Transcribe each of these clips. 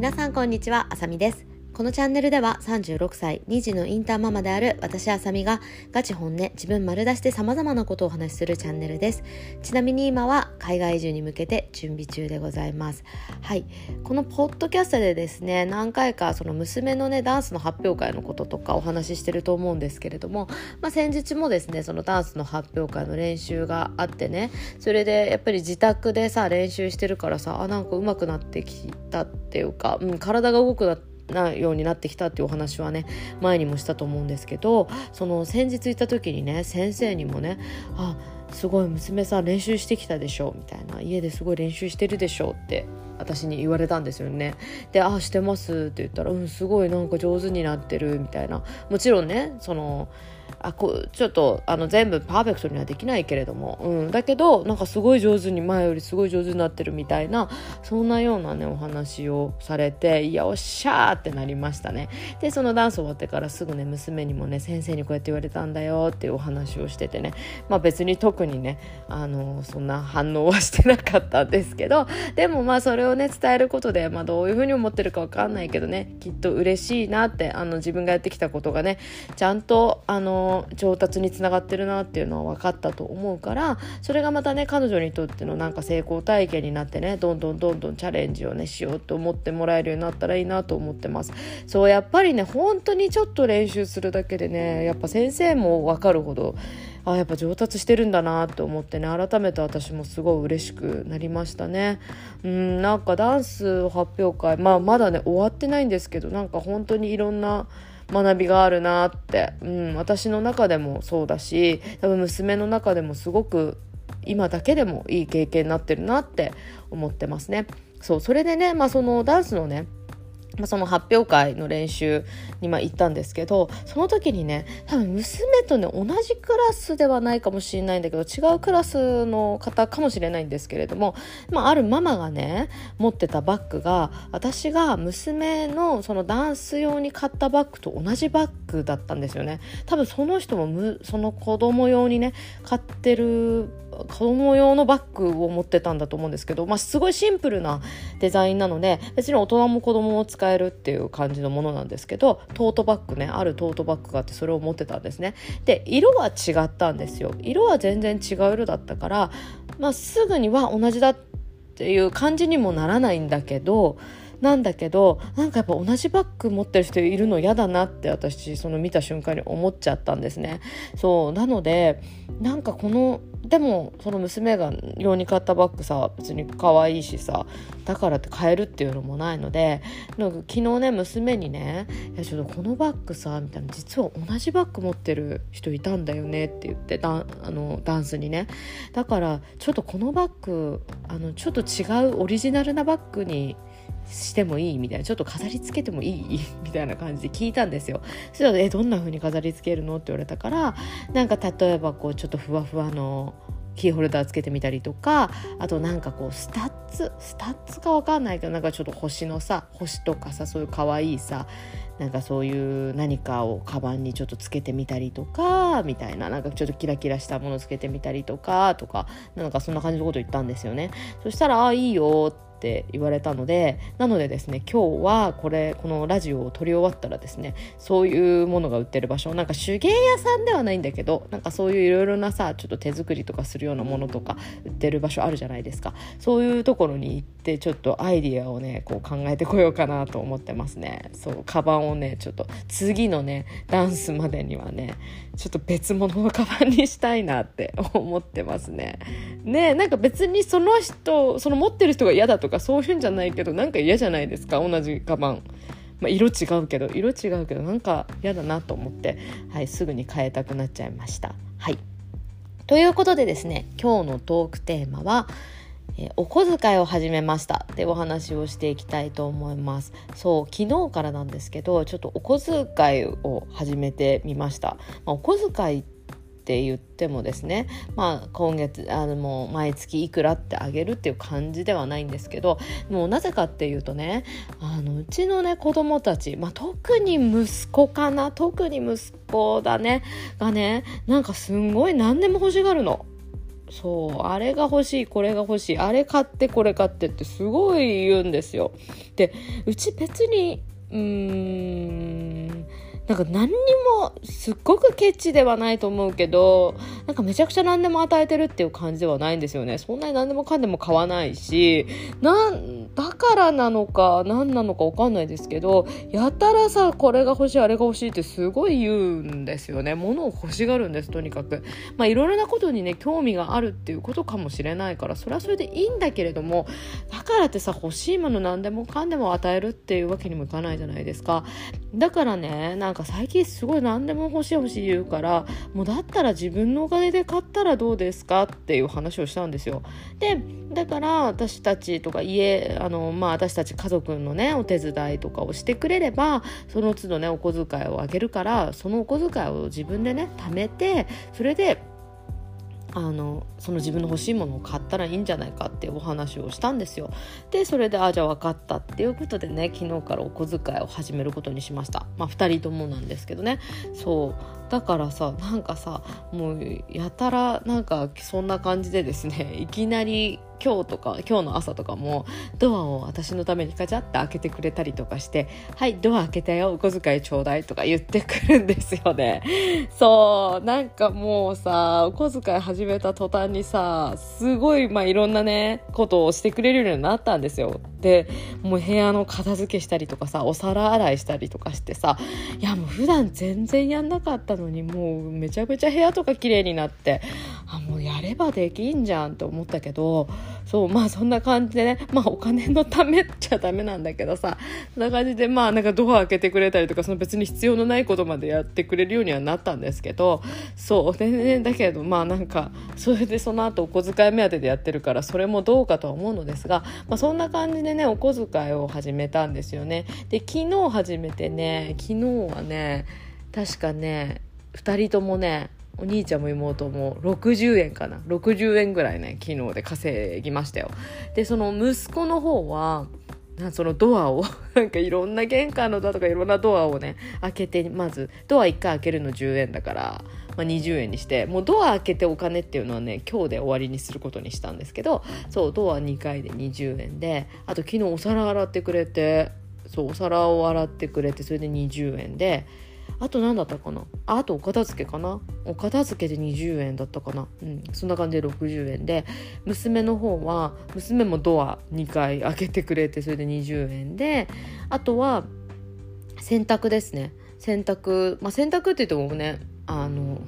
皆さんこんにちはあさみです。このチャンネルでは36歳2児のインターママである私あさみがガチ本音自分丸出しで様々なことをお話しするチャンネルです。ちなみに今は海外移住に向けて準備中でございます。はい。このポッドキャストでですね何回かその娘のねダンスの発表会のこととかお話ししてると思うんですけれども、まあ、先日もですねそのダンスの発表会の練習があってねそれでやっぱり自宅でさ練習してるからさあなんか上手くなってきたっていうか、うん、体が動くなってなようになってきたっていうお話はね前にもしたと思うんですけどその先日行った時にね先生にもね「あすごい娘さん練習してきたでしょ」みたいな「家ですごい練習してるでしょ」って私に言われたんですよね。で「あしてます」って言ったら「うんすごいなんか上手になってる」みたいな。もちろんねそのあこちょっとあの全部パーフェクトにはできないけれども、うん、だけどなんかすごい上手に前よりすごい上手になってるみたいなそんなようなねお話をされていやおっしゃーってなりましたね。でそのダンス終わってからすぐね娘にもね先生にこうやって言われたんだよっていうお話をしててね。まあ別に特にねあのそんな反応はしてなかったんですけどでもまあそれををね伝えることで、まあ、どういうふうに思ってるか分かんないけどねきっと嬉しいなってあの自分がやってきたことがねちゃんとあの上達につながってるなっていうのは分かったと思うからそれがまたね彼女にとってのなんか成功体験になってねどんどんどんどんチャレンジをねしようと思ってもらえるようになったらいいなと思ってます。そうやっぱりね本当にちょっと練習するだけでねやっぱ先生も分かるほどあやっぱ上達してるんだなと思ってね改めて私もすごい嬉しくなりましたねうんなんかダンス発表会まあまだね終わってないんですけどなんか本当にいろんな学びがあるなって、うん、私の中でもそうだし多分娘の中でもすごく今だけでもいい経験になってるなって思ってますね。そうそれでね、まあ、そのダンスのねま、その発表会の練習にま行ったんですけどその時にね多分娘とね同じクラスではないかもしれないんだけど違うクラスの方かもしれないんですけれども、まあ、あるママがね持ってたバッグが私が娘のそのダンス用に買ったバッグと同じバッグだったんですよね。多分その人もむその子供用にね買ってる子供用のバッグを持ってたんだと思うんですけど、まあ、すごいシンプルなデザインなので別に大人も子供も使えるっていう感じのものなんですけどトートバッグねあるトートバッグがあってそれを持ってたんですね。で色は違ったんですよ。色は全然違う色だったから、まあ、すぐには同じだっていう感じにもならないんだけどなんだけどなんかやっぱ同じバッグ持ってる人いるの嫌だなって私その見た瞬間に思っちゃったんですね。そうなのでなんかこのでもその娘が用に買ったバッグさ別に可愛いしさだからって買えるっていうのもないのでなんか昨日ね娘にね「いやちょっとこのバッグさ」みたいな「実は同じバッグ持ってる人いたんだよね」って言ってダあのダンスにね。だからちょっとこのバッグあのちょっと違うオリジナルなバッグにしてもいいみたいなちょっと飾りつけてもいい？みたいな感じで聞いたんですよ。そしたら「えどんな風に飾りつけるの?」って言われたからなんか例えばこうちょっとふわふわのキーホルダーつけてみたりとかあとなんかこうスタッツ？スタッツかわかんないけどなんかちょっと星のさ星とかさそういう可愛いいさなんかそういう何かをカバンにちょっとつけてみたりとかみたいな。なんかちょっとキラキラしたものつけてみたりとかとかなんかそんな感じのこと言ったんですよね。そしたら「あいいよ」ってって言われたのでなのでですね今日はこれこのラジオを撮り終わったらですねそういうものが売ってる場所なんか手芸屋さんではないんだけどなんかそういういろいろなさちょっと手作りとかするようなものとか売ってる場所あるじゃないですか。そういうところに行ってちょっとアイディアをねこう考えてこようかなと思ってますね。そうカバンをねちょっと次のねダンスまでにはねちょっと別物のカバンにしたいなって思ってますね。ねなんか別にその人その持ってる人が嫌だとかそういうんじゃないけどなんか嫌じゃないですか？同じカバン。まあ、色違うけど色違うけどなんか嫌だなと思って、はい、すぐに変えたくなっちゃいました。はい。ということでですね今日のトークテーマはえお小遣いを始めました。ってお話をしていきたいと思います。そう昨日からなんですけどちょっとお小遣いを始めてみました、まあ、お小遣いって言ってもですね、まあ、今月あのもう毎月いくらってあげるっていう感じではないんですけどもうなぜかっていうとねあのうちのね子供たち、まあ、特に息子かな特に息子だねがねなんかすんごい何でも欲しがるの。そうあれが欲しいこれが欲しいあれ買ってこれ買ってってすごい言うんですよでうち別にうーんなんか何にもすっごくケチではないと思うけどなんかめちゃくちゃ何でも与えてるっていう感じではないんですよね。そんなに何でもかんでも買わないしなんだからなのか何なのか分かんないですけどやたらさこれが欲しいあれが欲しいってすごい言うんですよね。物を欲しがるんですとにかく。まあいろいろなことにね興味があるっていうことかもしれないからそれはそれでいいんだけれどもだからってさ欲しいもの何でもかんでも与えるっていうわけにもいかないじゃないですか。だからねなんか最近すごい何でも欲しい欲しい言うからもうだったら自分のお金で買ったらどうですかっていう話をしたんですよ。でだから私たちとか家あのまあ私たち家族のねお手伝いとかをしてくれればその都度ねお小遣いをあげるからそのお小遣いを自分でね貯めてそれであのその自分の欲しいものを買ったらいいんじゃないかっていうお話をしたんですよ。でそれであじゃあ分かったっていうことでね昨日からお小遣いを始めることにしました。まあ2人ともなんですけどね。そう。だからさなんかさもうやたらなんかそんな感じでですね いきなり今日とか今日の朝とかもドアを私のためにカチャって開けてくれたりとかして「はいドア開けたよお小遣いちょうだい」とか言ってくるんですよね。そうなんかもうさお小遣い始めた途端にさすごいまあいろんなねことをしてくれるようになったんですよ。でもう部屋の片付けしたりとかさお皿洗いしたりとかしてさいやもう普段全然やんなかったのにもうめちゃくちゃ部屋とか綺麗になってあもうやればできんじゃんって思ったけどそうまあそんな感じでねまあお金のためっちゃダメなんだけどさそんな感じでまあなんかドア開けてくれたりとかその別に必要のないことまでやってくれるようにはなったんですけどそうでねだけどまあなんかそれでその後お小遣い目当てでやってるからそれもどうかとは思うのですが、まあ、そんな感じでねお小遣いを始めたんですよね。で昨日始めてね昨日はね確かね2人ともねお兄ちゃんも妹も60円かな。60円ぐらいね昨日で稼ぎましたよ。でその息子の方はそのドアを なんかいろんな玄関のドアとかいろんなドアをね開けてまずドア1回開けるの10円だから、まあ、20円にしてもうドア開けてお金っていうのはね今日で終わりにすることにしたんですけどそうドア2回で20円であと昨日お皿洗ってくれてそうお皿を洗ってくれてそれで20円であと何だったかな？ああとお片付けかな？お片付けで20円だったかな？うんそんな感じで60円で娘の方は娘もドア2回開けてくれてそれで20円であとは洗濯ですね。洗濯まあ洗濯って言ってもねあの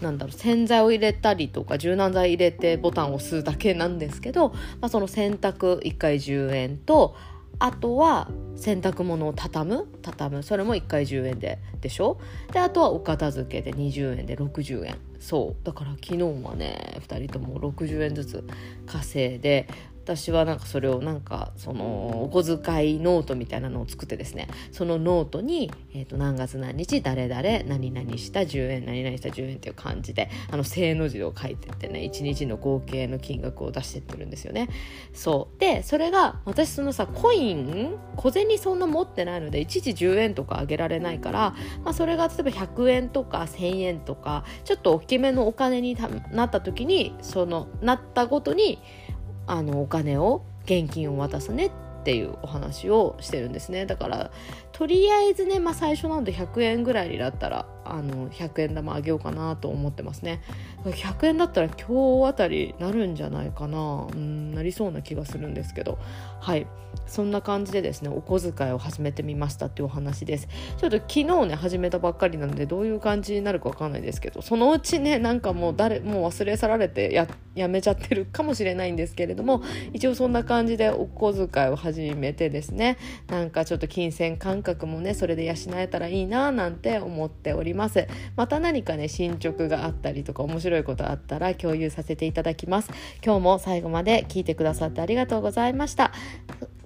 なんだろう洗剤を入れたりとか柔軟剤入れてボタンを押すだけなんですけど、まあ、その洗濯1回10円とあとは洗濯物を畳む？畳む。それも1回10円ででしょ？であとはお片付けで20円で60円。そう。だから昨日はね2人とも60円ずつ稼いで私はなんかそれをなんかそのお小遣いノートみたいなのを作ってですね。そのノートに、えー、と何月何日誰々何々した10円何々した10円っていう感じであの正の字を書いてってね1日の合計の金額を出してってるんですよね。そう。でそれが私そのさコイン小銭そんな持ってないので一時10円とかあげられないから、まあ、それが例えば100円とか1000円とかちょっと大きめのお金になった時にそのなったごとにあのお金を現金を渡すねっっていうお話をしてるんですね。だからとりあえずね、まあ、最初なんで100円ぐらいになったらあの100円玉あげようかなと思ってますね。100円だったら今日あたりなるんじゃないかなうんなりそうな気がするんですけど。はい。そんな感じでですねお小遣いを始めてみましたっていうお話です。ちょっと昨日ね始めたばっかりなのでどういう感じになるかわかんないですけどそのうちねなんかもう誰もう忘れ去られてややめちゃってるかもしれないんですけれども一応そんな感じでお小遣いを始始めてですねなんかちょっと金銭感覚もねそれで養えたらいいななんて思っておりますまた何かね進捗があったりとか面白いことあったら共有させていただきます今日も最後まで聞いてくださってありがとうございました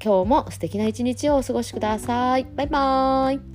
今日も素敵な一日をお過ごしください。バイバーイ。